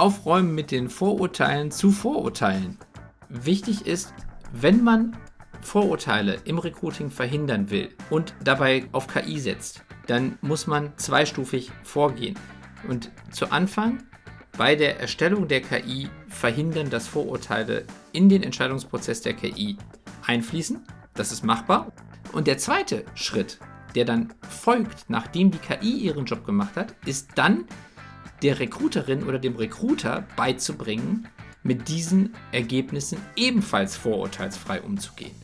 Aufräumen mit den Vorurteilen zu Vorurteilen. Wichtig ist, wenn man Vorurteile im Recruiting verhindern will und dabei auf KI setzt, dann muss man zweistufig vorgehen. Und zu Anfang bei der Erstellung der KI verhindern, dass Vorurteile in den Entscheidungsprozess der KI einfließen. Das ist machbar. Und der zweite Schritt, der dann folgt, nachdem die KI ihren Job gemacht hat, ist dann der Recruiterin oder dem Recruiter beizubringen, mit diesen Ergebnissen ebenfalls vorurteilsfrei umzugehen.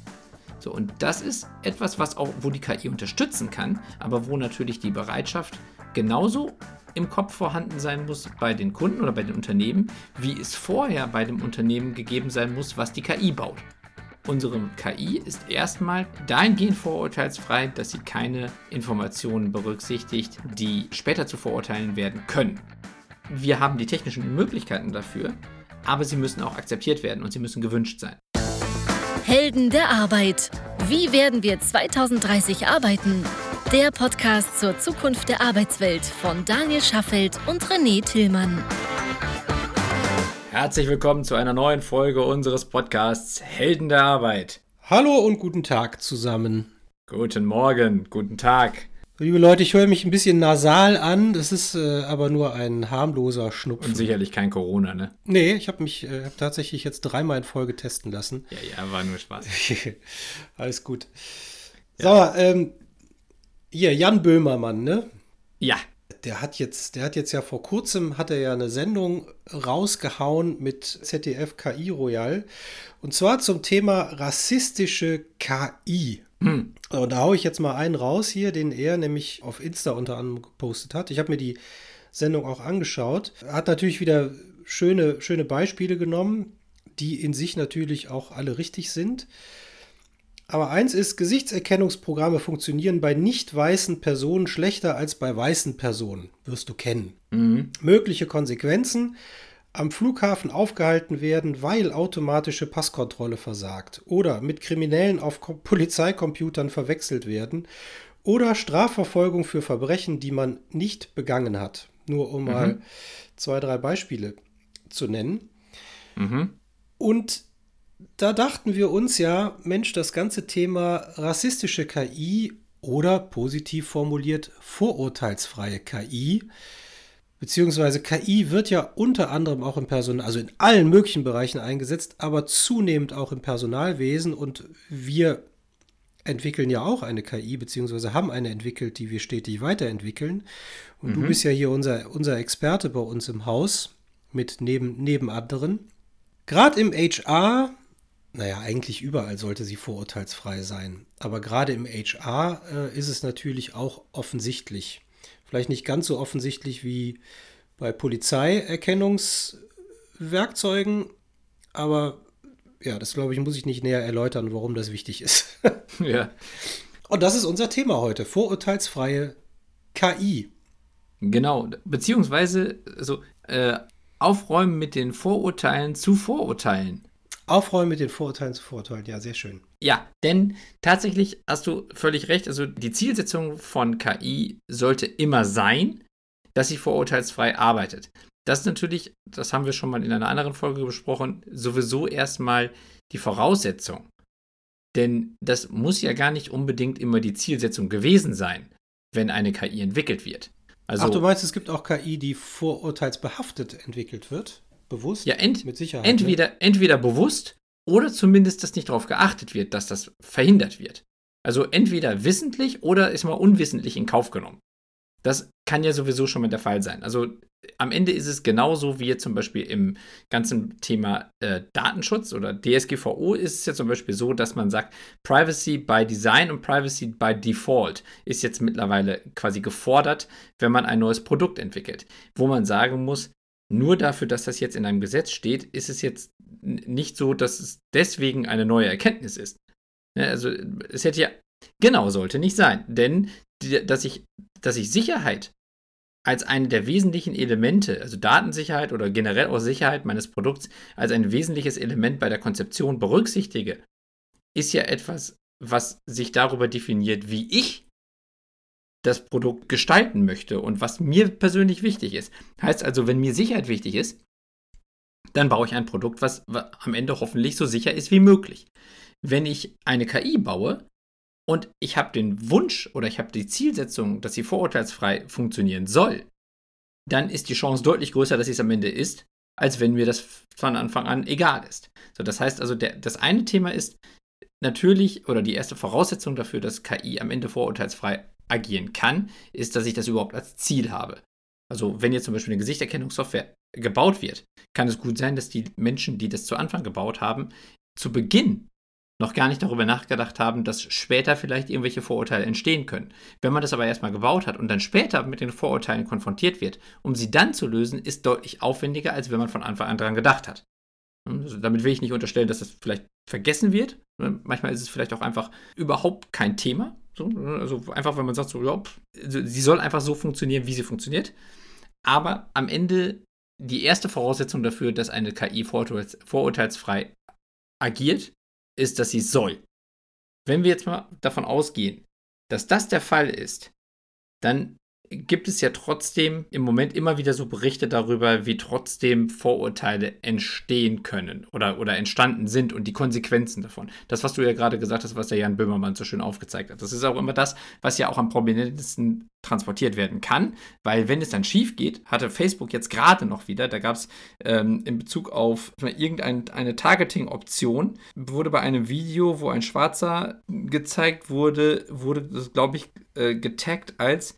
So, und das ist etwas, was auch, wo die KI unterstützen kann, aber wo natürlich die Bereitschaft genauso im Kopf vorhanden sein muss bei den Kunden oder bei den Unternehmen, wie es vorher bei dem Unternehmen gegeben sein muss, was die KI baut. Unsere KI ist erstmal dahingehend vorurteilsfrei, dass sie keine Informationen berücksichtigt, die später zu verurteilen werden können. Wir haben die technischen Möglichkeiten dafür, aber sie müssen auch akzeptiert werden und sie müssen gewünscht sein. Helden der Arbeit. Wie werden wir 2030 arbeiten? Der Podcast zur Zukunft der Arbeitswelt von Daniel Schaffelt und René Tillmann. Herzlich willkommen zu einer neuen Folge unseres Podcasts Helden der Arbeit. Hallo und guten Tag zusammen. Guten Morgen, guten Tag. Liebe Leute, ich höre mich ein bisschen nasal an. Das ist äh, aber nur ein harmloser Schnupfen. Und sicherlich kein Corona, ne? Nee, ich habe mich äh, hab tatsächlich jetzt dreimal in Folge testen lassen. Ja, ja, war nur Spaß. Alles gut. Ja. So, ähm, hier, Jan Böhmermann, ne? Ja. Der hat jetzt, der hat jetzt ja vor kurzem, hat er ja eine Sendung rausgehauen mit ZDF KI Royal. Und zwar zum Thema rassistische KI. Hm. Und da haue ich jetzt mal einen raus hier, den er nämlich auf Insta unter anderem gepostet hat. Ich habe mir die Sendung auch angeschaut. Er hat natürlich wieder schöne, schöne Beispiele genommen, die in sich natürlich auch alle richtig sind. Aber eins ist, Gesichtserkennungsprogramme funktionieren bei nicht weißen Personen schlechter als bei weißen Personen. Wirst du kennen. Mhm. Mögliche Konsequenzen am Flughafen aufgehalten werden, weil automatische Passkontrolle versagt oder mit Kriminellen auf Polizeicomputern verwechselt werden oder Strafverfolgung für Verbrechen, die man nicht begangen hat. Nur um mhm. mal zwei, drei Beispiele zu nennen. Mhm. Und da dachten wir uns ja, Mensch, das ganze Thema rassistische KI oder positiv formuliert vorurteilsfreie KI Beziehungsweise KI wird ja unter anderem auch im Personal, also in allen möglichen Bereichen eingesetzt, aber zunehmend auch im Personalwesen und wir entwickeln ja auch eine KI, beziehungsweise haben eine entwickelt, die wir stetig weiterentwickeln. Und mhm. du bist ja hier unser, unser Experte bei uns im Haus mit neben, neben anderen. Gerade im HR, naja, eigentlich überall sollte sie vorurteilsfrei sein, aber gerade im HR äh, ist es natürlich auch offensichtlich. Vielleicht nicht ganz so offensichtlich wie bei Polizeierkennungswerkzeugen, aber ja, das glaube ich, muss ich nicht näher erläutern, warum das wichtig ist. ja. Und das ist unser Thema heute: vorurteilsfreie KI. Genau, beziehungsweise so, äh, aufräumen mit den Vorurteilen zu Vorurteilen. Aufräumen mit den Vorurteilen zu Vorurteilen, ja, sehr schön. Ja, denn tatsächlich hast du völlig recht. Also die Zielsetzung von KI sollte immer sein, dass sie vorurteilsfrei arbeitet. Das ist natürlich, das haben wir schon mal in einer anderen Folge besprochen, sowieso erstmal die Voraussetzung. Denn das muss ja gar nicht unbedingt immer die Zielsetzung gewesen sein, wenn eine KI entwickelt wird. Also, Ach, du meinst, es gibt auch KI, die vorurteilsbehaftet entwickelt wird? Bewusst? Ja, ent mit Sicherheit. Entweder, ne? entweder bewusst oder zumindest, dass nicht darauf geachtet wird, dass das verhindert wird. Also entweder wissentlich oder ist mal unwissentlich in Kauf genommen. Das kann ja sowieso schon mal der Fall sein. Also am Ende ist es genauso wie jetzt zum Beispiel im ganzen Thema äh, Datenschutz oder DSGVO ist es ja zum Beispiel so, dass man sagt, Privacy by Design und Privacy by Default ist jetzt mittlerweile quasi gefordert, wenn man ein neues Produkt entwickelt, wo man sagen muss, nur dafür, dass das jetzt in einem Gesetz steht, ist es jetzt nicht so, dass es deswegen eine neue Erkenntnis ist. Ne, also es hätte ja, genau, sollte nicht sein. Denn dass ich, dass ich Sicherheit als eine der wesentlichen Elemente, also Datensicherheit oder generell auch Sicherheit meines Produkts, als ein wesentliches Element bei der Konzeption berücksichtige, ist ja etwas, was sich darüber definiert, wie ich das Produkt gestalten möchte und was mir persönlich wichtig ist. Heißt also, wenn mir Sicherheit wichtig ist, dann baue ich ein Produkt, was am Ende hoffentlich so sicher ist wie möglich. Wenn ich eine KI baue und ich habe den Wunsch oder ich habe die Zielsetzung, dass sie vorurteilsfrei funktionieren soll, dann ist die Chance deutlich größer, dass sie es am Ende ist, als wenn mir das von Anfang an egal ist. So, das heißt also, der, das eine Thema ist natürlich, oder die erste Voraussetzung dafür, dass KI am Ende vorurteilsfrei agieren kann, ist, dass ich das überhaupt als Ziel habe. Also wenn jetzt zum Beispiel eine Gesichterkennungssoftware gebaut wird, kann es gut sein, dass die Menschen, die das zu Anfang gebaut haben, zu Beginn noch gar nicht darüber nachgedacht haben, dass später vielleicht irgendwelche Vorurteile entstehen können. Wenn man das aber erstmal gebaut hat und dann später mit den Vorurteilen konfrontiert wird, um sie dann zu lösen, ist deutlich aufwendiger, als wenn man von Anfang an daran gedacht hat. Also damit will ich nicht unterstellen, dass das vielleicht vergessen wird. Manchmal ist es vielleicht auch einfach überhaupt kein Thema. So, also einfach, wenn man sagt, so, ja, sie soll einfach so funktionieren, wie sie funktioniert. Aber am Ende die erste Voraussetzung dafür, dass eine KI vorurteils, vorurteilsfrei agiert, ist, dass sie soll. Wenn wir jetzt mal davon ausgehen, dass das der Fall ist, dann gibt es ja trotzdem im Moment immer wieder so Berichte darüber, wie trotzdem Vorurteile entstehen können oder, oder entstanden sind und die Konsequenzen davon. Das, was du ja gerade gesagt hast, was der Jan Böhmermann so schön aufgezeigt hat. Das ist auch immer das, was ja auch am prominentesten transportiert werden kann, weil wenn es dann schief geht, hatte Facebook jetzt gerade noch wieder, da gab es ähm, in Bezug auf irgendeine Targeting-Option, wurde bei einem Video, wo ein Schwarzer gezeigt wurde, wurde das, glaube ich, äh, getaggt als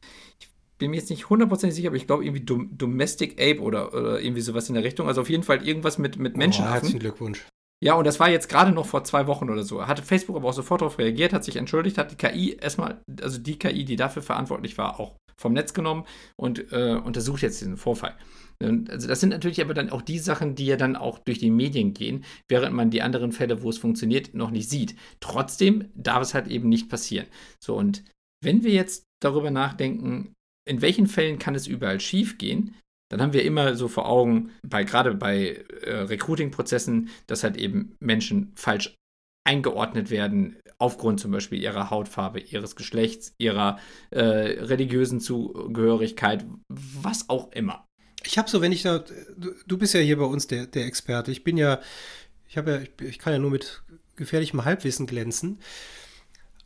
bin mir jetzt nicht hundertprozentig sicher, aber ich glaube irgendwie Dom Domestic Ape oder, oder irgendwie sowas in der Richtung. Also auf jeden Fall irgendwas mit, mit Menschen. Oh, herzlichen Glückwunsch. Ja, und das war jetzt gerade noch vor zwei Wochen oder so. Hatte Facebook aber auch sofort darauf reagiert, hat sich entschuldigt, hat die KI erstmal, also die KI, die dafür verantwortlich war, auch vom Netz genommen und äh, untersucht jetzt diesen Vorfall. Also das sind natürlich aber dann auch die Sachen, die ja dann auch durch die Medien gehen, während man die anderen Fälle, wo es funktioniert, noch nicht sieht. Trotzdem darf es halt eben nicht passieren. So, und wenn wir jetzt darüber nachdenken, in welchen Fällen kann es überall schief gehen, dann haben wir immer so vor Augen, bei, gerade bei äh, Recruiting-Prozessen, dass halt eben Menschen falsch eingeordnet werden, aufgrund zum Beispiel ihrer Hautfarbe, ihres Geschlechts, ihrer äh, religiösen Zugehörigkeit, was auch immer. Ich habe so, wenn ich da, du, bist ja hier bei uns der, der Experte. Ich bin ja, ich habe ja, ich kann ja nur mit gefährlichem Halbwissen glänzen.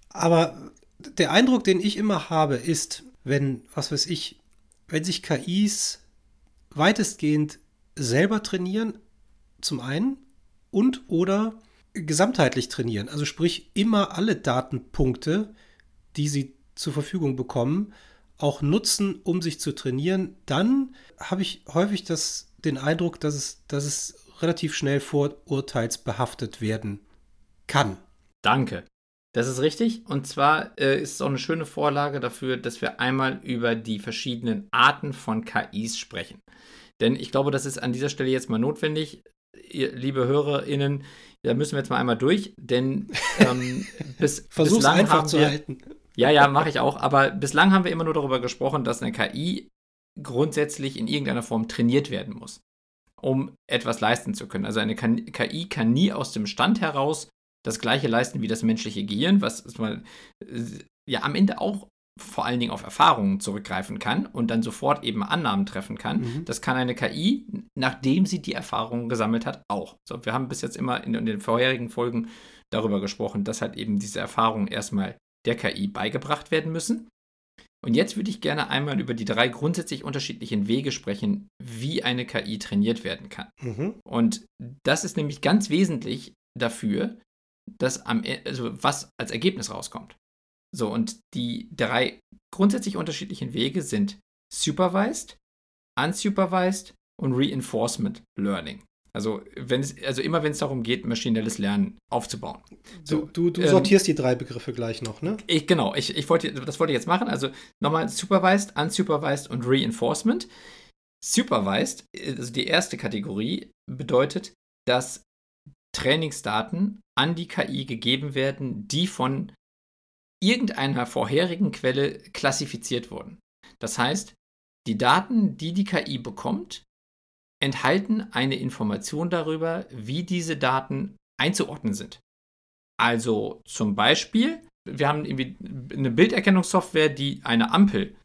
Aber der Eindruck, den ich immer habe, ist, wenn, was weiß ich, wenn sich KIs weitestgehend selber trainieren, zum einen, und oder gesamtheitlich trainieren. Also sprich, immer alle Datenpunkte, die sie zur Verfügung bekommen, auch nutzen, um sich zu trainieren, dann habe ich häufig das, den Eindruck, dass es, dass es relativ schnell vorurteilsbehaftet werden kann. Danke. Das ist richtig. Und zwar äh, ist es auch eine schöne Vorlage dafür, dass wir einmal über die verschiedenen Arten von KIs sprechen. Denn ich glaube, das ist an dieser Stelle jetzt mal notwendig. Ihr, liebe HörerInnen, da müssen wir jetzt mal einmal durch, denn ähm, bis, bislang einfach haben zu wir, halten. Ja, ja, mache ich auch. Aber bislang haben wir immer nur darüber gesprochen, dass eine KI grundsätzlich in irgendeiner Form trainiert werden muss, um etwas leisten zu können. Also eine KI kann nie aus dem Stand heraus das gleiche leisten wie das menschliche Gehirn, was man ja am Ende auch vor allen Dingen auf Erfahrungen zurückgreifen kann und dann sofort eben Annahmen treffen kann. Mhm. Das kann eine KI, nachdem sie die Erfahrungen gesammelt hat, auch. So, wir haben bis jetzt immer in, in den vorherigen Folgen darüber gesprochen, dass halt eben diese Erfahrungen erstmal der KI beigebracht werden müssen. Und jetzt würde ich gerne einmal über die drei grundsätzlich unterschiedlichen Wege sprechen, wie eine KI trainiert werden kann. Mhm. Und das ist nämlich ganz wesentlich dafür, dass am, e, also was als Ergebnis rauskommt. So, und die drei grundsätzlich unterschiedlichen Wege sind Supervised, Unsupervised und Reinforcement Learning. Also, wenn es, also immer wenn es darum geht, maschinelles Lernen aufzubauen. So, du, du, du ähm, sortierst die drei Begriffe gleich noch, ne? Ich, genau, ich, ich wollte, das wollte ich jetzt machen. Also nochmal Supervised, Unsupervised und Reinforcement. Supervised, also die erste Kategorie, bedeutet, dass Trainingsdaten an die KI gegeben werden, die von irgendeiner vorherigen Quelle klassifiziert wurden. Das heißt, die Daten, die die KI bekommt, enthalten eine Information darüber, wie diese Daten einzuordnen sind. Also zum Beispiel, wir haben eine Bilderkennungssoftware, die eine Ampel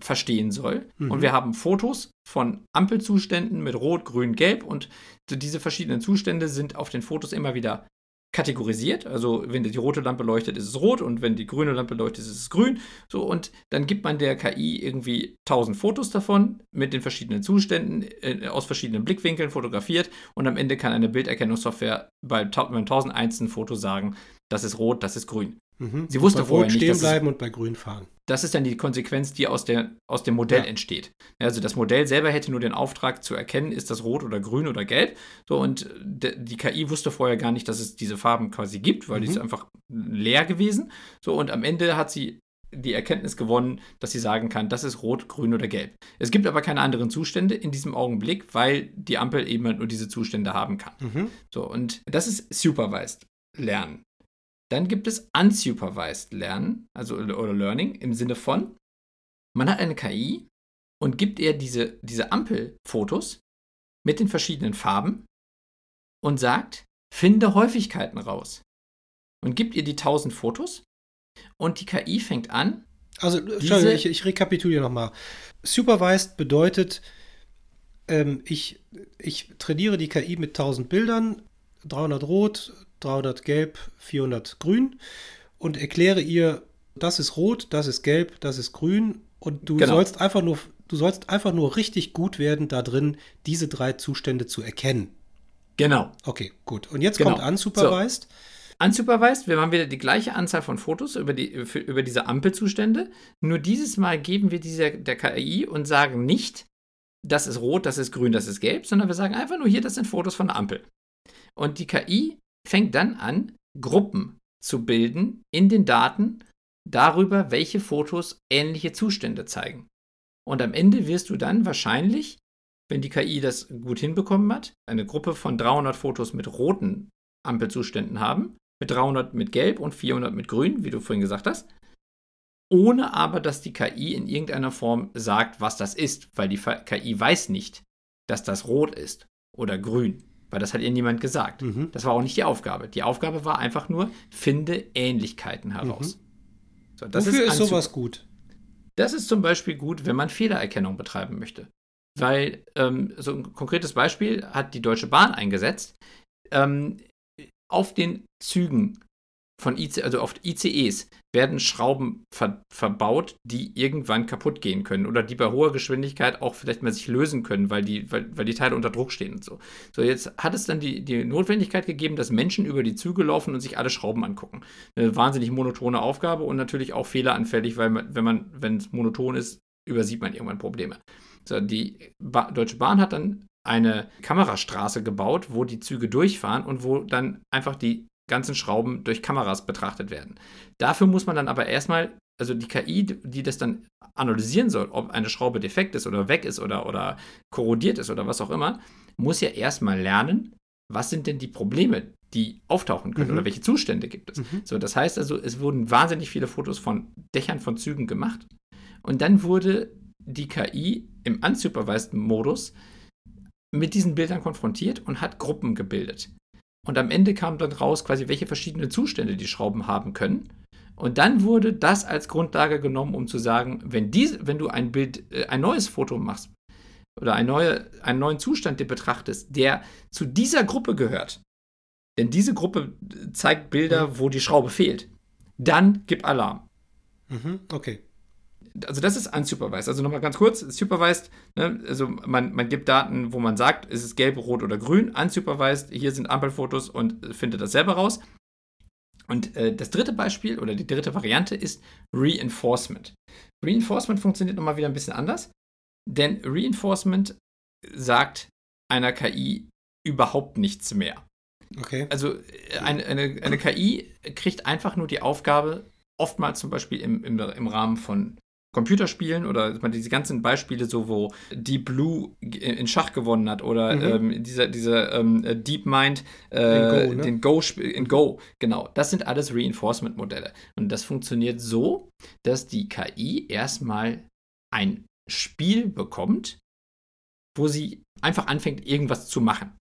verstehen soll. Mhm. Und wir haben Fotos von Ampelzuständen mit Rot, Grün, Gelb und diese verschiedenen Zustände sind auf den Fotos immer wieder kategorisiert. Also wenn die rote Lampe leuchtet, ist es rot und wenn die grüne Lampe leuchtet, ist es grün. So und dann gibt man der KI irgendwie 1000 Fotos davon mit den verschiedenen Zuständen äh, aus verschiedenen Blickwinkeln fotografiert und am Ende kann eine Bilderkennungssoftware bei, beim 1001. Foto sagen, das ist rot, das ist grün. Mhm. Sie wusste bei vorher Rot nicht, stehen bleiben und bei Grün fahren. Das ist dann die Konsequenz, die aus, der, aus dem Modell ja. entsteht. Also das Modell selber hätte nur den Auftrag zu erkennen, ist das rot oder grün oder gelb. So und die KI wusste vorher gar nicht, dass es diese Farben quasi gibt, weil mhm. die ist einfach leer gewesen. So und am Ende hat sie die Erkenntnis gewonnen, dass sie sagen kann, das ist rot, grün oder gelb. Es gibt aber keine anderen Zustände in diesem Augenblick, weil die Ampel eben halt nur diese Zustände haben kann. Mhm. So und das ist supervised Lernen. Dann gibt es unsupervised Lernen, also oder Learning im Sinne von, man hat eine KI und gibt ihr diese, diese Ampelfotos mit den verschiedenen Farben und sagt, finde Häufigkeiten raus. Und gibt ihr die 1000 Fotos und die KI fängt an. Also, Entschuldigung, ich, ich rekapituliere nochmal. Supervised bedeutet, ähm, ich, ich trainiere die KI mit 1000 Bildern, 300 rot, 300 gelb, 400 grün und erkläre ihr, das ist rot, das ist gelb, das ist grün und du genau. sollst einfach nur du sollst einfach nur richtig gut werden da drin, diese drei Zustände zu erkennen. Genau. Okay, gut. Und jetzt genau. kommt unsupervised. So. Unsupervised, wir haben wieder die gleiche Anzahl von Fotos über, die, für, über diese Ampelzustände. Nur dieses Mal geben wir dieser, der KI und sagen nicht, das ist rot, das ist grün, das ist gelb, sondern wir sagen einfach nur hier, das sind Fotos von der Ampel. Und die KI fängt dann an, Gruppen zu bilden in den Daten darüber, welche Fotos ähnliche Zustände zeigen. Und am Ende wirst du dann wahrscheinlich, wenn die KI das gut hinbekommen hat, eine Gruppe von 300 Fotos mit roten Ampelzuständen haben, mit 300 mit gelb und 400 mit grün, wie du vorhin gesagt hast, ohne aber, dass die KI in irgendeiner Form sagt, was das ist, weil die KI weiß nicht, dass das rot ist oder grün weil das hat ihr niemand gesagt. Mhm. Das war auch nicht die Aufgabe. Die Aufgabe war einfach nur, finde Ähnlichkeiten heraus. Mhm. So, Wofür ist, ist sowas gut? Das ist zum Beispiel gut, wenn man Fehlererkennung betreiben möchte. Weil ähm, so ein konkretes Beispiel hat die Deutsche Bahn eingesetzt. Ähm, auf den Zügen von IC, also auf ICEs werden Schrauben ver verbaut, die irgendwann kaputt gehen können oder die bei hoher Geschwindigkeit auch vielleicht mal sich lösen können, weil die, weil, weil die Teile unter Druck stehen und so. So, jetzt hat es dann die, die Notwendigkeit gegeben, dass Menschen über die Züge laufen und sich alle Schrauben angucken. Eine wahnsinnig monotone Aufgabe und natürlich auch fehleranfällig, weil man, wenn man, wenn es monoton ist, übersieht man irgendwann Probleme. So, die ba Deutsche Bahn hat dann eine Kamerastraße gebaut, wo die Züge durchfahren und wo dann einfach die ganzen Schrauben durch Kameras betrachtet werden. Dafür muss man dann aber erstmal, also die KI, die das dann analysieren soll, ob eine Schraube defekt ist oder weg ist oder, oder korrodiert ist oder was auch immer, muss ja erstmal lernen, was sind denn die Probleme, die auftauchen können mhm. oder welche Zustände gibt es. Mhm. So, das heißt also, es wurden wahnsinnig viele Fotos von Dächern von Zügen gemacht und dann wurde die KI im unsupervised Modus mit diesen Bildern konfrontiert und hat Gruppen gebildet. Und am Ende kam dann raus, quasi, welche verschiedenen Zustände die Schrauben haben können. Und dann wurde das als Grundlage genommen, um zu sagen, wenn, diese, wenn du ein Bild, äh, ein neues Foto machst oder ein neue, einen neuen Zustand dir betrachtest, der zu dieser Gruppe gehört, denn diese Gruppe zeigt Bilder, mhm. wo die Schraube fehlt, dann gib Alarm. Mhm, okay also das ist unsupervised. Also nochmal ganz kurz, supervised, ne, also man, man gibt Daten, wo man sagt, ist es gelb, rot oder grün. Unsupervised, hier sind Ampelfotos und findet das selber raus. Und äh, das dritte Beispiel oder die dritte Variante ist Reinforcement. Reinforcement funktioniert nochmal wieder ein bisschen anders, denn Reinforcement sagt einer KI überhaupt nichts mehr. Okay. Also äh, eine, eine, eine KI kriegt einfach nur die Aufgabe, oftmals zum Beispiel im, im, im Rahmen von Computerspielen oder diese ganzen Beispiele, so wo Deep Blue in Schach gewonnen hat oder mhm. ähm, dieser, dieser ähm, Deep Mind äh, in Go, ne? den Go in Go, genau. Das sind alles Reinforcement-Modelle. Und das funktioniert so, dass die KI erstmal ein Spiel bekommt, wo sie einfach anfängt, irgendwas zu machen.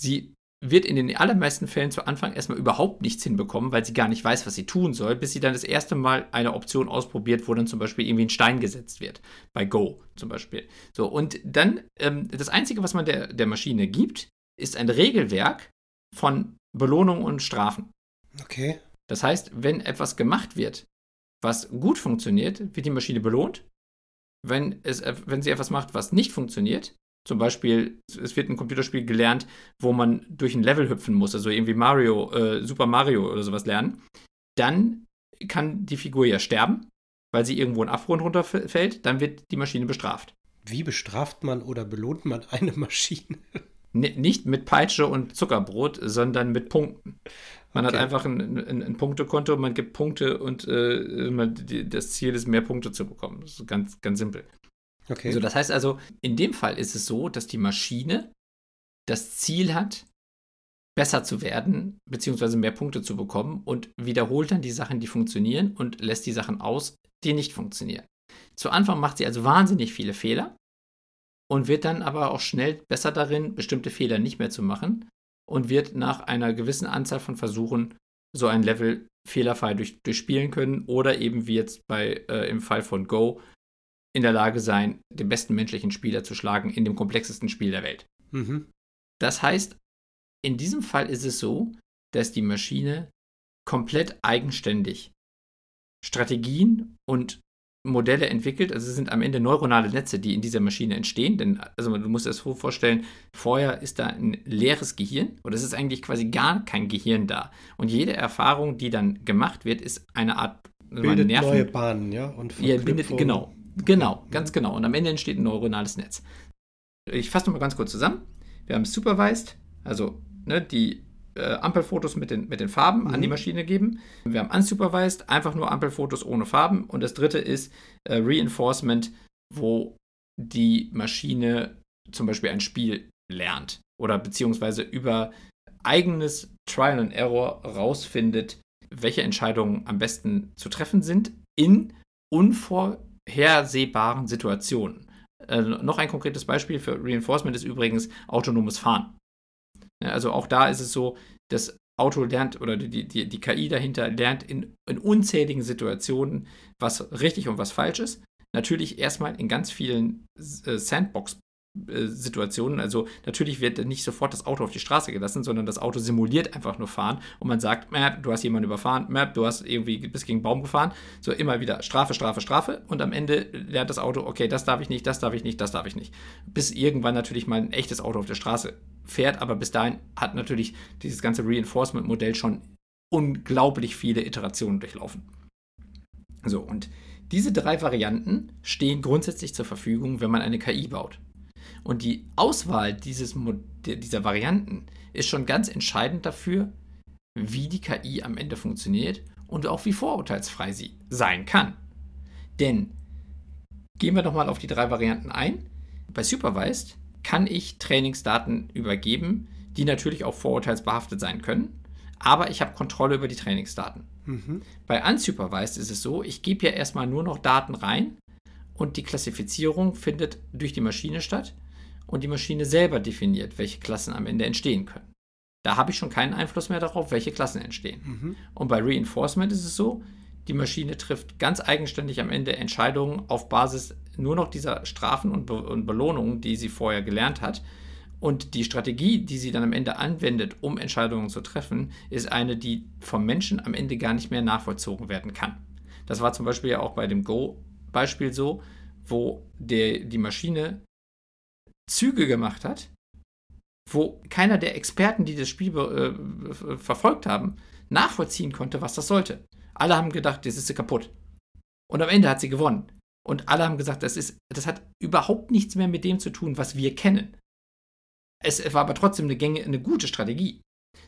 Sie wird in den allermeisten Fällen zu Anfang erstmal überhaupt nichts hinbekommen, weil sie gar nicht weiß, was sie tun soll, bis sie dann das erste Mal eine Option ausprobiert, wo dann zum Beispiel irgendwie ein Stein gesetzt wird. Bei Go zum Beispiel. So, und dann, ähm, das Einzige, was man der, der Maschine gibt, ist ein Regelwerk von Belohnungen und Strafen. Okay. Das heißt, wenn etwas gemacht wird, was gut funktioniert, wird die Maschine belohnt. Wenn, es, wenn sie etwas macht, was nicht funktioniert, zum Beispiel, es wird ein Computerspiel gelernt, wo man durch ein Level hüpfen muss, also irgendwie Mario, äh, Super Mario oder sowas lernen, dann kann die Figur ja sterben, weil sie irgendwo in Abgrund runterfällt, dann wird die Maschine bestraft. Wie bestraft man oder belohnt man eine Maschine? nicht mit Peitsche und Zuckerbrot, sondern mit Punkten. Man okay. hat einfach ein, ein, ein, Punktekonto, man gibt Punkte und äh, man, die, das Ziel ist, mehr Punkte zu bekommen. Das ist ganz, ganz simpel. Okay. Also das heißt also, in dem Fall ist es so, dass die Maschine das Ziel hat, besser zu werden, beziehungsweise mehr Punkte zu bekommen und wiederholt dann die Sachen, die funktionieren und lässt die Sachen aus, die nicht funktionieren. Zu Anfang macht sie also wahnsinnig viele Fehler und wird dann aber auch schnell besser darin, bestimmte Fehler nicht mehr zu machen und wird nach einer gewissen Anzahl von Versuchen so ein Level fehlerfrei durch, durchspielen können oder eben wie jetzt bei äh, im Fall von Go in der Lage sein, den besten menschlichen Spieler zu schlagen in dem komplexesten Spiel der Welt. Mhm. Das heißt, in diesem Fall ist es so, dass die Maschine komplett eigenständig Strategien und Modelle entwickelt. Also es sind am Ende neuronale Netze, die in dieser Maschine entstehen. Denn also du musst dir das so vorstellen, vorher ist da ein leeres Gehirn oder es ist eigentlich quasi gar kein Gehirn da. Und jede Erfahrung, die dann gemacht wird, ist eine Art bildet Nerven, neue Bahnen, ja, und ja, bindet, genau, genau, ganz genau. Und am Ende entsteht ein neuronales Netz. Ich fasse nochmal ganz kurz zusammen. Wir haben Supervised, also ne, die äh, Ampelfotos mit den, mit den Farben mhm. an die mhm. Maschine geben. Wir haben unsupervised, einfach nur Ampelfotos ohne Farben. Und das dritte ist äh, Reinforcement, wo die Maschine zum Beispiel ein Spiel lernt oder beziehungsweise über eigenes Trial and Error rausfindet, welche Entscheidungen am besten zu treffen sind in unvorhersehbaren Situationen. Äh, noch ein konkretes Beispiel für Reinforcement ist übrigens autonomes Fahren. Also auch da ist es so, das Auto lernt oder die, die, die KI dahinter lernt in, in unzähligen Situationen, was richtig und was falsch ist. Natürlich erstmal in ganz vielen äh, Sandbox Situationen. Also natürlich wird nicht sofort das Auto auf die Straße gelassen, sondern das Auto simuliert einfach nur fahren und man sagt, Map, du hast jemanden überfahren, Map, du hast irgendwie bis gegen einen Baum gefahren. So immer wieder Strafe, Strafe, Strafe und am Ende lernt das Auto, okay, das darf ich nicht, das darf ich nicht, das darf ich nicht. Bis irgendwann natürlich mal ein echtes Auto auf der Straße fährt, aber bis dahin hat natürlich dieses ganze Reinforcement-Modell schon unglaublich viele Iterationen durchlaufen. So, und diese drei Varianten stehen grundsätzlich zur Verfügung, wenn man eine KI baut. Und die Auswahl dieses, dieser Varianten ist schon ganz entscheidend dafür, wie die KI am Ende funktioniert und auch wie vorurteilsfrei sie sein kann. Denn gehen wir doch mal auf die drei Varianten ein. Bei Supervised kann ich Trainingsdaten übergeben, die natürlich auch vorurteilsbehaftet sein können, aber ich habe Kontrolle über die Trainingsdaten. Mhm. Bei Unsupervised ist es so, ich gebe ja erstmal nur noch Daten rein und die Klassifizierung findet durch die Maschine statt und die Maschine selber definiert, welche Klassen am Ende entstehen können. Da habe ich schon keinen Einfluss mehr darauf, welche Klassen entstehen. Mhm. Und bei Reinforcement ist es so, die Maschine trifft ganz eigenständig am Ende Entscheidungen auf Basis nur noch dieser Strafen und, Be und Belohnungen, die sie vorher gelernt hat. Und die Strategie, die sie dann am Ende anwendet, um Entscheidungen zu treffen, ist eine, die vom Menschen am Ende gar nicht mehr nachvollzogen werden kann. Das war zum Beispiel ja auch bei dem Go-Beispiel so, wo der, die Maschine Züge gemacht hat, wo keiner der Experten, die das Spiel äh, verfolgt haben, nachvollziehen konnte, was das sollte. Alle haben gedacht, das ist kaputt. Und am Ende hat sie gewonnen. Und alle haben gesagt, das, ist, das hat überhaupt nichts mehr mit dem zu tun, was wir kennen. Es war aber trotzdem eine, Gänge, eine gute Strategie.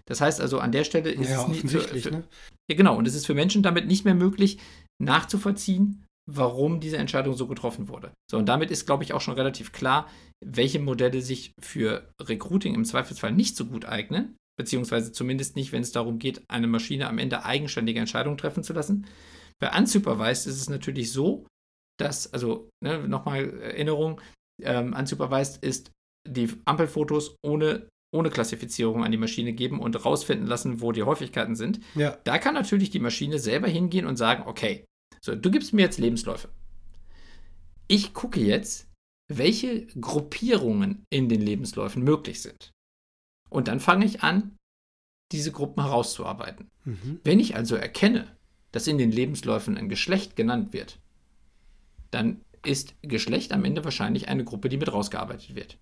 Das heißt also, an der Stelle ist ja, es nicht. Für, für, ne? Ja, genau. Und es ist für Menschen damit nicht mehr möglich, nachzuvollziehen, warum diese Entscheidung so getroffen wurde. So, und damit ist, glaube ich, auch schon relativ klar, welche Modelle sich für Recruiting im Zweifelsfall nicht so gut eignen, beziehungsweise zumindest nicht, wenn es darum geht, eine Maschine am Ende eigenständige Entscheidungen treffen zu lassen. Bei Unsupervised ist es natürlich so, dass, also ne, nochmal Erinnerung, ähm, Unsupervised ist die Ampelfotos ohne ohne Klassifizierung an die Maschine geben und rausfinden lassen, wo die Häufigkeiten sind. Ja. Da kann natürlich die Maschine selber hingehen und sagen, okay, so, du gibst mir jetzt Lebensläufe. Ich gucke jetzt, welche Gruppierungen in den Lebensläufen möglich sind. Und dann fange ich an, diese Gruppen herauszuarbeiten. Mhm. Wenn ich also erkenne, dass in den Lebensläufen ein Geschlecht genannt wird, dann ist Geschlecht am Ende wahrscheinlich eine Gruppe, die mit rausgearbeitet wird.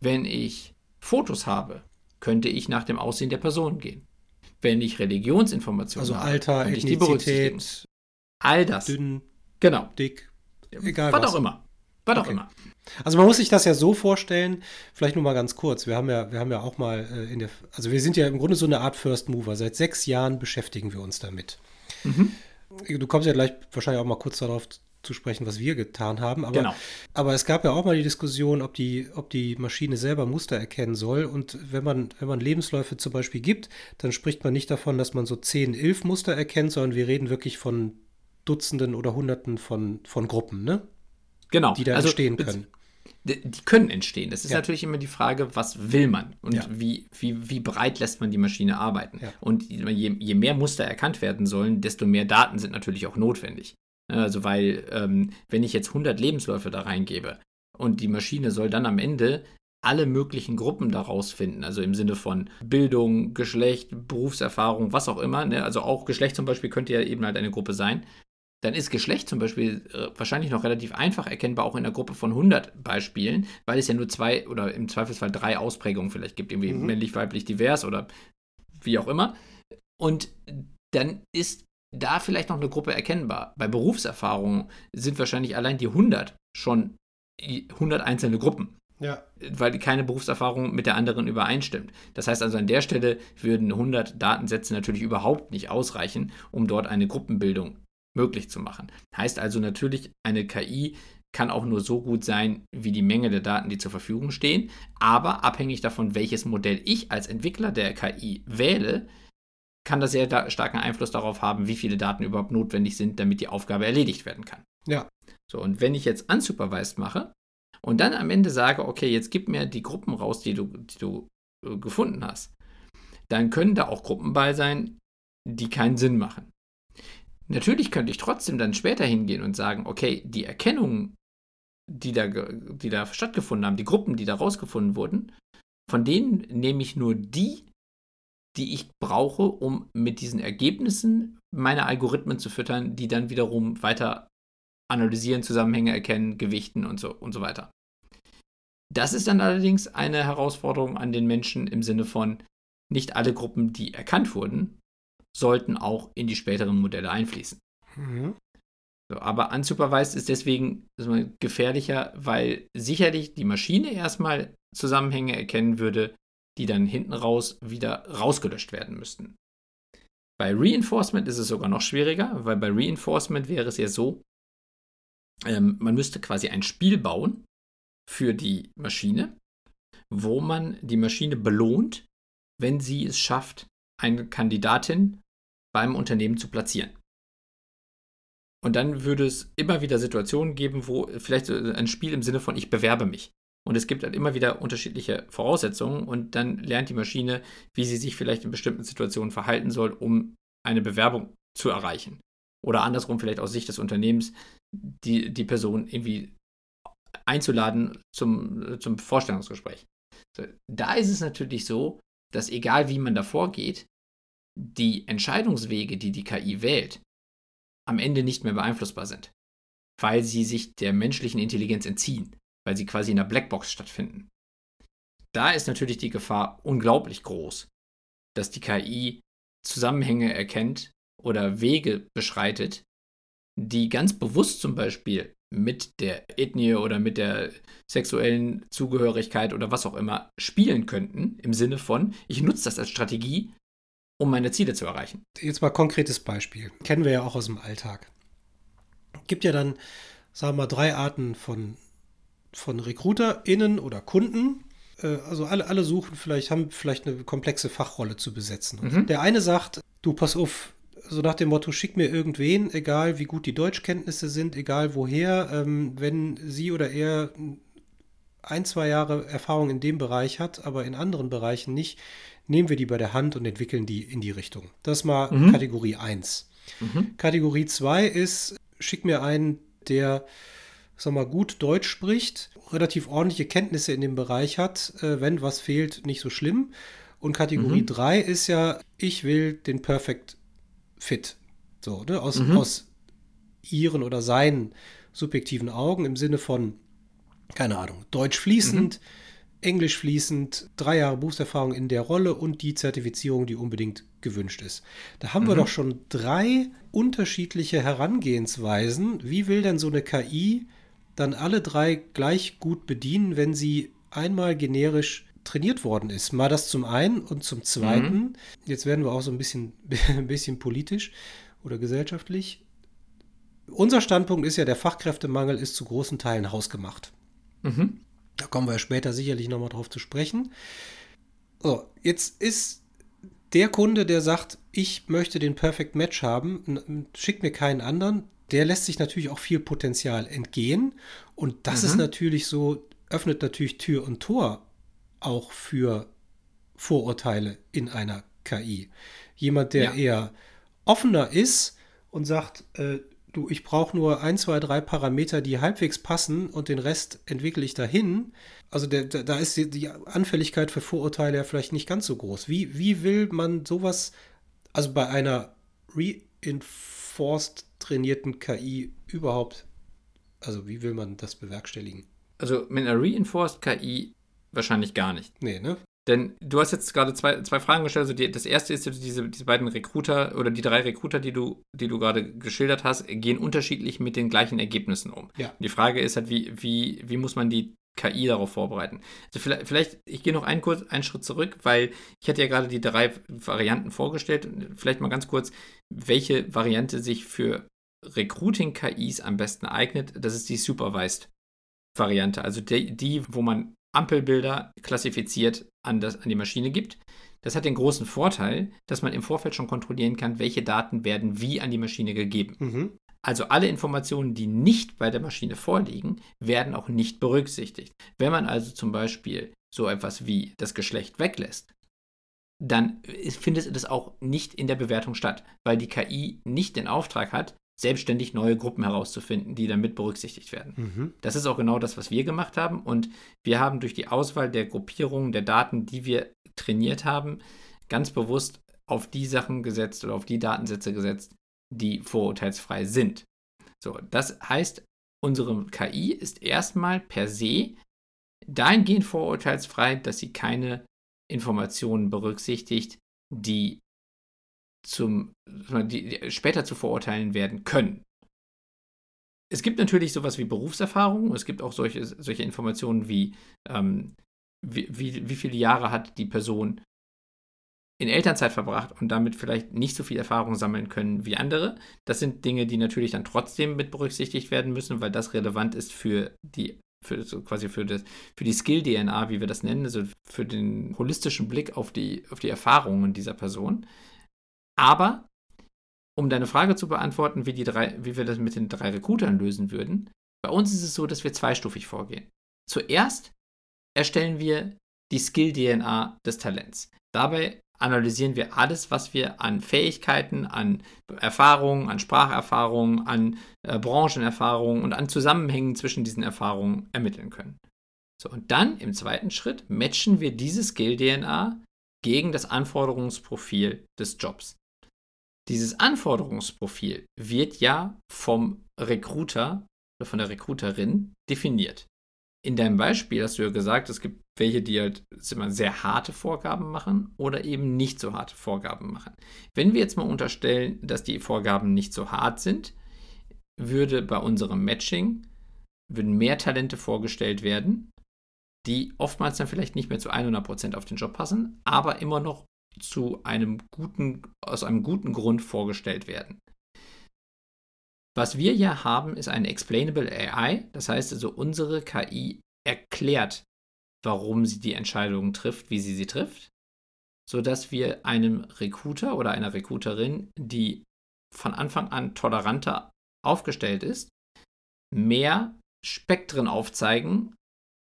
Wenn ich Fotos habe, könnte ich nach dem Aussehen der Person gehen. Wenn ich Religionsinformationen Also habe, Alter. Ethnizität, All das. dünn, Genau. dick, egal was was. auch immer. Was auch Okay. immer. Also man muss sich das ja so vorstellen, vielleicht nur mal ganz kurz. Wir haben ja, wir haben ja auch mal äh, in der, also wir sind ja im Grunde so eine Art First Mover. Seit sechs Jahren beschäftigen wir uns damit. Mhm. Du kommst ja gleich wahrscheinlich auch mal kurz darauf zu sprechen, was wir getan haben. Aber, Genau. aber es gab ja auch mal die Diskussion, ob die, ob die Maschine selber Muster erkennen soll. Und wenn man, wenn man Lebensläufe zum Beispiel gibt, dann spricht man nicht davon, dass man so 10, 11 Muster erkennt, sondern wir reden wirklich von Dutzenden oder Hunderten von, von Gruppen, ne? Genau. die da Also, entstehen können. Die die können entstehen. Das ist Ja. natürlich immer die Frage, was will man und Ja. wie, wie, wie breit lässt man die Maschine arbeiten. Ja. Und je, je mehr Muster erkannt werden sollen, desto mehr Daten sind natürlich auch notwendig. Also weil, ähm, wenn ich jetzt 100 Lebensläufe da reingebe und die Maschine soll dann am Ende alle möglichen Gruppen daraus finden, also im Sinne von Bildung, Geschlecht, Berufserfahrung, was auch immer, ne? also auch Geschlecht zum Beispiel könnte ja eben halt eine Gruppe sein, dann ist Geschlecht zum Beispiel äh, wahrscheinlich noch relativ einfach erkennbar, auch in einer Gruppe von 100 Beispielen, weil es ja nur zwei oder im Zweifelsfall drei Ausprägungen vielleicht gibt, irgendwie Mhm. männlich, weiblich, divers oder wie auch immer. Und dann ist da vielleicht noch eine Gruppe erkennbar. Bei Berufserfahrung sind wahrscheinlich allein die 100 schon i- 100 einzelne Gruppen Ja. weil keine Berufserfahrung mit der anderen übereinstimmt. Das heißt also, an der Stelle würden 100 Datensätze natürlich überhaupt nicht ausreichen, um dort eine Gruppenbildung möglich zu machen. Heißt also natürlich, eine KI kann auch nur so gut sein, wie die Menge der Daten, die zur Verfügung stehen, aber abhängig davon, welches Modell ich als Entwickler der KI wähle, kann das sehr da starken Einfluss darauf haben, wie viele Daten überhaupt notwendig sind, damit die Aufgabe erledigt werden kann. Ja. So, und wenn ich jetzt unsupervised mache und dann am Ende sage, okay, jetzt gib mir die Gruppen raus, die du, die du äh, gefunden hast, dann können da auch Gruppen bei sein, die keinen Sinn machen. Natürlich könnte ich trotzdem dann später hingehen und sagen, okay, die Erkennungen, die da, die da stattgefunden haben, die Gruppen, die da rausgefunden wurden, von denen nehme ich nur die, die ich brauche, um mit diesen Ergebnissen meine Algorithmen zu füttern, die dann wiederum weiter analysieren, Zusammenhänge erkennen, gewichten und so und so weiter. Das ist dann allerdings eine Herausforderung an den Menschen im Sinne von, nicht alle Gruppen, die erkannt wurden, sollten auch in die späteren Modelle einfließen. Mhm. So, aber unsupervised ist deswegen gefährlicher, weil sicherlich die Maschine erstmal Zusammenhänge erkennen würde, die dann hinten raus wieder rausgelöscht werden müssten. Bei Reinforcement ist es sogar noch schwieriger, weil bei Reinforcement wäre es ja so, ähm, man müsste quasi ein Spiel bauen für die Maschine, wo man die Maschine belohnt, wenn sie es schafft, eine Kandidatin beim Unternehmen zu platzieren. Und dann würde es immer wieder Situationen geben, wo vielleicht so ein Spiel im Sinne von ich bewerbe mich. Und es gibt halt immer wieder unterschiedliche Voraussetzungen und dann lernt die Maschine, wie sie sich vielleicht in bestimmten Situationen verhalten soll, um eine Bewerbung zu erreichen. Oder andersrum vielleicht aus Sicht des Unternehmens, die, die Person irgendwie einzuladen zum, zum Vorstellungsgespräch. Da ist es natürlich so, dass egal wie man da vorgeht, die Entscheidungswege, die die KI wählt, am Ende nicht mehr beeinflussbar sind, weil sie sich der menschlichen Intelligenz entziehen, weil sie quasi in einer Blackbox stattfinden. Da ist natürlich die Gefahr unglaublich groß, dass die KI Zusammenhänge erkennt oder Wege beschreitet, die ganz bewusst zum Beispiel mit der Ethnie oder mit der sexuellen Zugehörigkeit oder was auch immer spielen könnten, im Sinne von, ich nutze das als Strategie, um meine Ziele zu erreichen. Jetzt mal konkretes Beispiel. Kennen wir ja auch aus dem Alltag. Gibt ja dann, sagen wir mal, drei Arten von, von RecruiterInnen oder Kunden. Äh, Also alle, alle suchen vielleicht, haben vielleicht eine komplexe Fachrolle zu besetzen. Mhm. Der eine sagt, du pass auf, so nach dem Motto, schick mir irgendwen, egal wie gut die Deutschkenntnisse sind, egal woher, ähm, wenn sie oder er ein, zwei Jahre Erfahrung in dem Bereich hat, aber in anderen Bereichen nicht, nehmen wir die bei der Hand und entwickeln die in die Richtung. Das ist mal mhm. Kategorie 1. Mhm. Kategorie 2 ist, schick mir einen, der, sag mal, gut Deutsch spricht, relativ ordentliche Kenntnisse in dem Bereich hat, äh, wenn was fehlt, nicht so schlimm. Und Kategorie 3 mhm. ist ja, ich will den Perfect Fit. So, ne? Aus, mhm. aus ihren oder seinen subjektiven Augen im Sinne von, keine Ahnung, Deutsch fließend, mhm. Englisch fließend, drei Jahre Berufserfahrung in der Rolle und die Zertifizierung, die unbedingt gewünscht ist. Da haben mhm. wir doch schon drei unterschiedliche Herangehensweisen. Wie will denn so eine KI dann alle drei gleich gut bedienen, wenn sie einmal generisch trainiert worden ist? Mal das zum einen und zum zweiten, mhm. jetzt werden wir auch so ein bisschen, ein bisschen politisch oder gesellschaftlich. Unser Standpunkt ist ja, der Fachkräftemangel ist zu großen Teilen hausgemacht. Mhm. Da kommen wir später sicherlich nochmal drauf zu sprechen. So, jetzt ist der Kunde, der sagt, ich möchte den Perfect Match haben, schickt mir keinen anderen, der lässt sich natürlich auch viel Potenzial entgehen. Und das mhm. ist natürlich so, öffnet natürlich Tür und Tor auch für Vorurteile in einer KI. Jemand, der ja. eher offener ist und sagt, äh, du, ich brauche nur ein, zwei, drei Parameter, die halbwegs passen und den Rest entwickle ich dahin. Also der, der, da ist die, die, Anfälligkeit für Vorurteile ja vielleicht nicht ganz so groß. Wie, wie will man sowas, also bei einer reinforced trainierten KI überhaupt, also wie will man das bewerkstelligen? Also mit einer reinforced KI wahrscheinlich gar nicht. Nee, ne? Denn du hast jetzt gerade zwei, zwei Fragen gestellt. Also die, das erste ist, diese, diese beiden Recruiter oder die drei Recruiter, die du, die du gerade geschildert hast, gehen unterschiedlich mit den gleichen Ergebnissen um. Ja. Die Frage ist halt, wie, wie, wie muss man die KI darauf vorbereiten? Also vielleicht, vielleicht ich gehe noch einen, kurz, einen Schritt zurück, weil ich hatte ja gerade die drei Varianten vorgestellt. Vielleicht mal ganz kurz, welche Variante sich für Recruiting-KIs am besten eignet. Das ist die Supervised Variante. Also die, die wo man Ampelbilder klassifiziert an, das, an die Maschine gibt. Das hat den großen Vorteil, dass man im Vorfeld schon kontrollieren kann, welche Daten werden wie an die Maschine gegeben. Mhm. Also alle Informationen, die nicht bei der Maschine vorliegen, werden auch nicht berücksichtigt. Wenn man also zum Beispiel so etwas wie das Geschlecht weglässt, dann findet es auch nicht in der Bewertung statt, weil die KI nicht den Auftrag hat, selbstständig neue Gruppen herauszufinden, die damit berücksichtigt werden. Mhm. Das ist auch genau das, was wir gemacht haben. Und wir haben durch die Auswahl der Gruppierungen der Daten, die wir trainiert haben, ganz bewusst auf die Sachen gesetzt oder auf die Datensätze gesetzt, die vorurteilsfrei sind. So, das heißt, unsere KI ist erstmal per se dahingehend vorurteilsfrei, dass sie keine Informationen berücksichtigt, die zum, die, die später zu verurteilen werden können. Es gibt natürlich sowas wie Berufserfahrung, es gibt auch solche, solche Informationen wie, ähm, wie, wie, wie viele Jahre hat die Person in Elternzeit verbracht und damit vielleicht nicht so viel Erfahrung sammeln können wie andere. Das sind Dinge, die natürlich dann trotzdem mit berücksichtigt werden müssen, weil das relevant ist für die für so quasi für das für die Skill DNA, wie wir das nennen, also für den holistischen Blick auf die auf die Erfahrungen dieser Person. Aber um deine Frage zu beantworten, wie, die drei, wie wir das mit den drei Recruitern lösen würden, bei uns ist es so, dass wir zweistufig vorgehen. Zuerst erstellen wir die Skill-DNA des Talents. Dabei analysieren wir alles, was wir an Fähigkeiten, an Erfahrungen, an Spracherfahrungen, an äh, Branchenerfahrungen und an Zusammenhängen zwischen diesen Erfahrungen ermitteln können. So, und dann im zweiten Schritt matchen wir diese Skill-DNA gegen das Anforderungsprofil des Jobs. Dieses Anforderungsprofil wird ja vom Recruiter oder von der Recruiterin definiert. In deinem Beispiel hast du ja gesagt, es gibt welche, die halt immer sehr harte Vorgaben machen oder eben nicht so harte Vorgaben machen. Wenn wir jetzt mal unterstellen, dass die Vorgaben nicht so hart sind, würde bei unserem Matching würden mehr Talente vorgestellt werden, die oftmals dann vielleicht nicht mehr zu 100% auf den Job passen, aber immer noch zu einem guten, aus einem guten Grund vorgestellt werden. Was wir ja haben, ist eine Explainable AI. Das heißt also, unsere KI erklärt, warum sie die Entscheidungen trifft, wie sie sie trifft, sodass wir einem Recruiter oder einer Recruiterin, die von Anfang an toleranter aufgestellt ist, mehr Spektren aufzeigen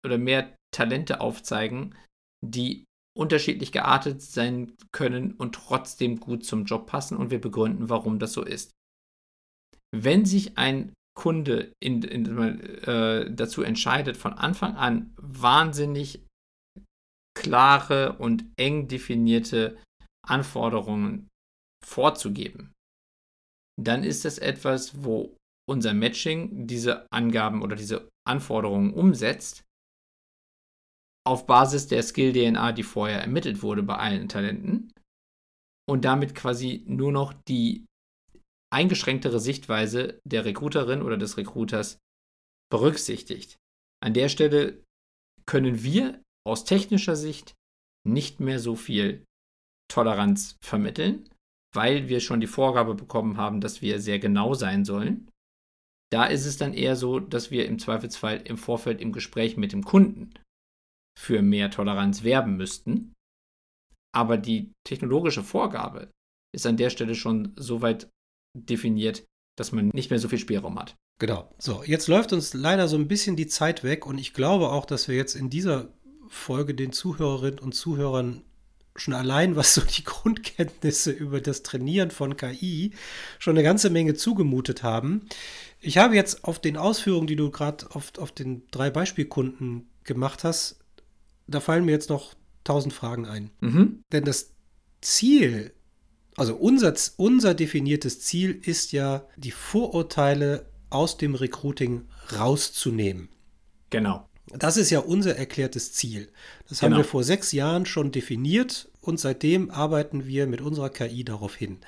oder mehr Talente aufzeigen, die unterschiedlich geartet sein können und trotzdem gut zum Job passen und wir begründen, warum das so ist. Wenn sich ein Kunde in, in, äh, dazu entscheidet, von Anfang an wahnsinnig klare und eng definierte Anforderungen vorzugeben, dann ist das etwas, wo unser Matching diese Angaben oder diese Anforderungen umsetzt, auf Basis der Skill-DNA, die vorher ermittelt wurde bei allen Talenten, und damit quasi nur noch die eingeschränktere Sichtweise der Recruiterin oder des Recruiters berücksichtigt. An der Stelle können wir aus technischer Sicht nicht mehr so viel Toleranz vermitteln, weil wir schon die Vorgabe bekommen haben, dass wir sehr genau sein sollen. Da ist es dann eher so, dass wir im Zweifelsfall im Vorfeld im Gespräch mit dem Kunden für mehr Toleranz werben müssten. Aber die technologische Vorgabe ist an der Stelle schon so weit definiert, dass man nicht mehr so viel Spielraum hat. Genau. So, jetzt läuft uns leider so ein bisschen die Zeit weg und ich glaube auch, dass wir jetzt in dieser Folge den Zuhörerinnen und Zuhörern schon allein, was so die Grundkenntnisse über das Trainieren von KI schon eine ganze Menge zugemutet haben. Ich habe jetzt auf den Ausführungen, die du gerade auf, auf den drei Beispielkunden gemacht hast, da fallen mir jetzt noch tausend Fragen ein. Mhm. Denn das Ziel, also unser, unser definiertes Ziel ist ja, die Vorurteile aus dem Recruiting rauszunehmen. Genau. Das ist ja unser erklärtes Ziel. Das genau. haben wir vor sechs Jahren schon definiert und seitdem arbeiten wir mit unserer KI darauf hin.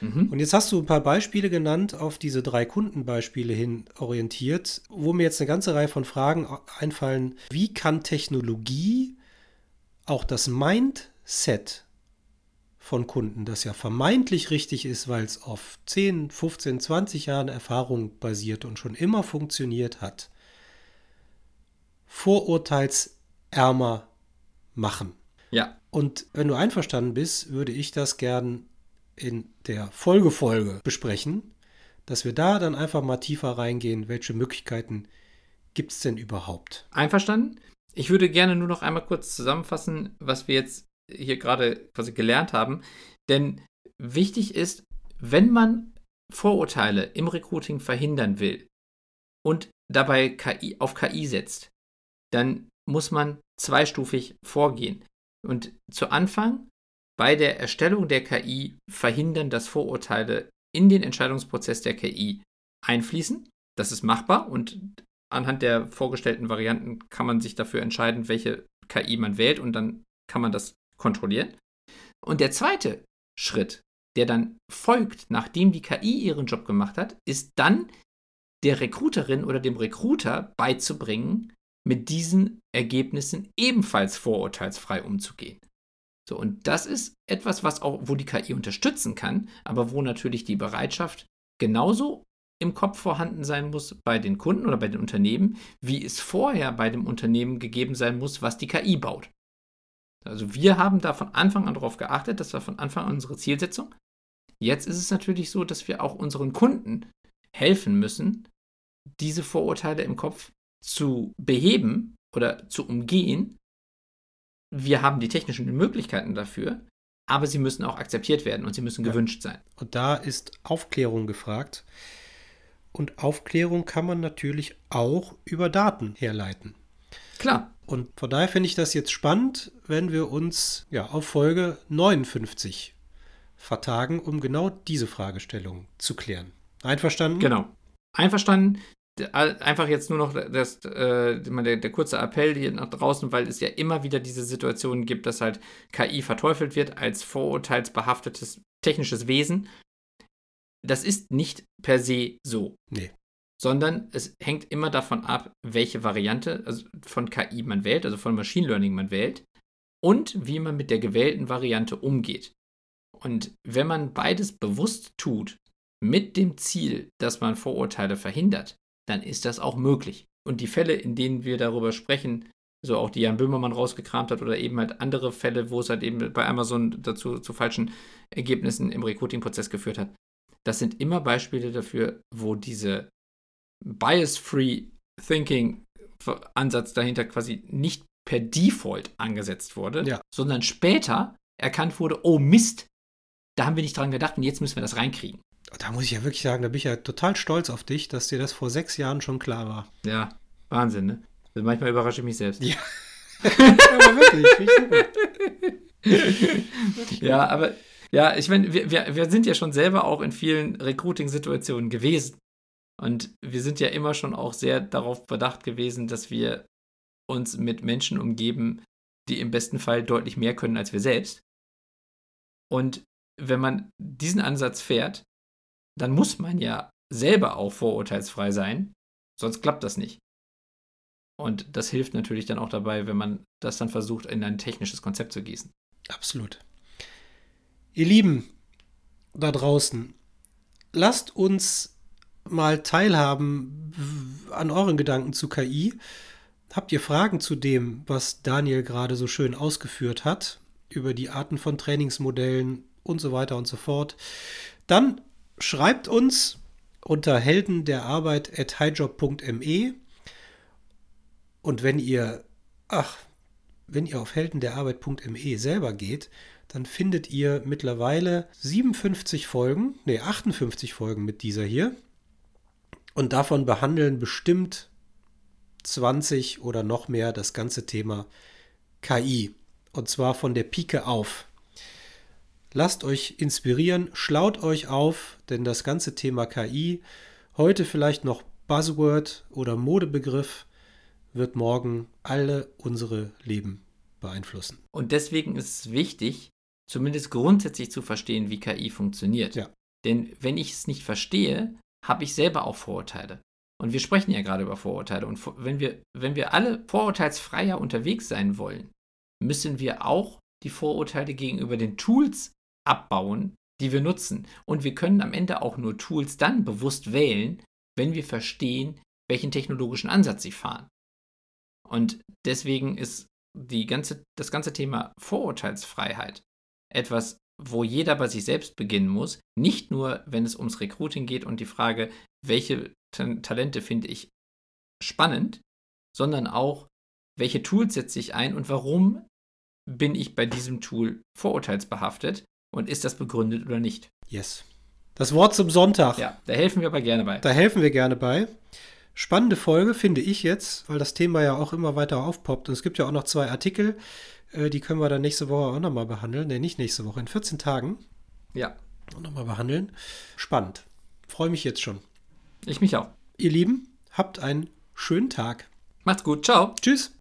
Mhm. Und jetzt hast du ein paar Beispiele genannt, auf diese drei Kundenbeispiele hin orientiert, wo mir jetzt eine ganze Reihe von Fragen einfallen. Wie kann Technologie auch das Mindset von Kunden, das ja vermeintlich richtig ist, weil es auf 10, 15, 20 Jahren Erfahrung basiert und schon immer funktioniert hat, vorurteilsärmer machen. Ja. Und wenn du einverstanden bist, würde ich das gern in der Folgefolge besprechen, dass wir da dann einfach mal tiefer reingehen, welche Möglichkeiten gibt es denn überhaupt? Einverstanden? Ich würde gerne nur noch einmal kurz zusammenfassen, was wir jetzt hier gerade quasi gelernt haben. Denn wichtig ist, wenn man Vorurteile im Recruiting verhindern will und dabei KI, auf KI setzt, dann muss man zweistufig vorgehen. Und zu Anfang bei der Erstellung der KI verhindern, dass Vorurteile in den Entscheidungsprozess der KI einfließen. Das ist machbar und anhand der vorgestellten Varianten kann man sich dafür entscheiden, welche KI man wählt und dann kann man das kontrollieren. Und der zweite Schritt, der dann folgt, nachdem die KI ihren Job gemacht hat, ist dann der Recruiterin oder dem Recruiter beizubringen, mit diesen Ergebnissen ebenfalls vorurteilsfrei umzugehen. So, und das ist etwas, was auch, wo die KI unterstützen kann, aber wo natürlich die Bereitschaft genauso im Kopf vorhanden sein muss bei den Kunden oder bei den Unternehmen, wie es vorher bei dem Unternehmen gegeben sein muss, was die KI baut. Also wir haben da von Anfang an darauf geachtet, das war von Anfang an unsere Zielsetzung. Jetzt ist es natürlich so, dass wir auch unseren Kunden helfen müssen, diese Vorurteile im Kopf zu beheben oder zu umgehen wir haben die technischen Möglichkeiten dafür, aber sie müssen auch akzeptiert werden und sie müssen ja. gewünscht sein. Und da ist Aufklärung gefragt. Und Aufklärung kann man natürlich auch über Daten herleiten. Klar. Und von daher finde ich das jetzt spannend, wenn wir uns ja auf Folge 59 vertagen, um genau diese Fragestellung zu klären. Einverstanden? Genau. Einverstanden einfach jetzt nur noch das, äh, der, der, kurze Appell hier nach draußen, weil es ja immer wieder diese Situationen gibt, dass halt KI verteufelt wird als vorurteilsbehaftetes technisches Wesen. Das ist nicht per se so. Nee. Sondern es hängt immer davon ab, welche Variante also von KI man wählt, also von Machine Learning man wählt und wie man mit der gewählten Variante umgeht. Und wenn man beides bewusst tut, mit dem Ziel, dass man Vorurteile verhindert, dann ist das auch möglich. Und die Fälle, in denen wir darüber sprechen, so auch die Jan Böhmermann rausgekramt hat oder eben halt andere Fälle, wo es halt eben bei Amazon dazu zu falschen Ergebnissen im Recruiting-Prozess geführt hat, das sind immer Beispiele dafür, wo diese Bias-Free Thinking Ansatz dahinter quasi nicht per Default angesetzt wurde, Ja. sondern später erkannt wurde, oh Mist, da haben wir nicht dran gedacht und jetzt müssen wir das reinkriegen. Da muss ich ja wirklich sagen, da bin ich ja total stolz auf dich, dass dir das vor sechs Jahren schon klar war. Ja, Wahnsinn, ne? Also manchmal überrasche ich mich selbst. Ja. Aber wirklich, finde ich super. Ja, aber ja, ich meine, wir, wir, wir sind ja schon selber auch in vielen Recruiting-Situationen gewesen. Und wir sind ja immer schon auch sehr darauf bedacht gewesen, dass wir uns mit Menschen umgeben, die im besten Fall deutlich mehr können als wir selbst. Und wenn man diesen Ansatz fährt, dann muss man ja selber auch vorurteilsfrei sein, sonst klappt das nicht. Und das hilft natürlich dann auch dabei, wenn man das dann versucht, in ein technisches Konzept zu gießen. Absolut. Ihr Lieben da draußen, lasst uns mal teilhaben an euren Gedanken zu KI. Habt ihr Fragen zu dem, was Daniel gerade so schön ausgeführt hat, über die Arten von Trainingsmodellen und so weiter und so fort? Dann schreibt uns unter heldenderarbeit.highjob.me und wenn ihr, ach, wenn ihr auf heldenderarbeit.me selber geht, dann findet ihr mittlerweile 57 Folgen, nee, 58 Folgen mit dieser hier. Und davon behandeln bestimmt 20 oder noch mehr das ganze Thema KI. Und zwar von der Pike auf. Lasst euch inspirieren, schlaut euch auf, denn das ganze Thema KI, heute vielleicht noch Buzzword oder Modebegriff, wird morgen alle unsere Leben beeinflussen. Und deswegen ist es wichtig, zumindest grundsätzlich zu verstehen, wie KI funktioniert. Ja. Denn wenn ich es nicht verstehe, habe ich selber auch Vorurteile. Und wir sprechen ja gerade über Vorurteile. Und wenn wir, wenn wir alle vorurteilsfreier unterwegs sein wollen, müssen wir auch die Vorurteile gegenüber den Tools abbauen, die wir nutzen. Und wir können am Ende auch nur Tools dann bewusst wählen, wenn wir verstehen, welchen technologischen Ansatz sie fahren. Und deswegen ist die ganze, das ganze Thema Vorurteilsfreiheit etwas, wo jeder bei sich selbst beginnen muss. Nicht nur, wenn es ums Recruiting geht und die Frage, welche Ta Talente finde ich spannend, sondern auch, welche Tools setze ich ein und warum bin ich bei diesem Tool vorurteilsbehaftet und ist das begründet oder nicht. Yes. Das Wort zum Sonntag. Ja, da helfen wir aber gerne bei. Da helfen wir gerne bei. Spannende Folge finde ich jetzt, weil das Thema ja auch immer weiter aufpoppt. Und es gibt ja auch noch zwei Artikel, äh, die können wir dann nächste Woche auch nochmal behandeln. Ne, nicht nächste Woche, in 14 Tagen. Ja. Auch nochmal behandeln. Spannend. Freue mich jetzt schon. Ich mich auch. Ihr Lieben, habt einen schönen Tag. Macht's gut. Ciao. Tschüss.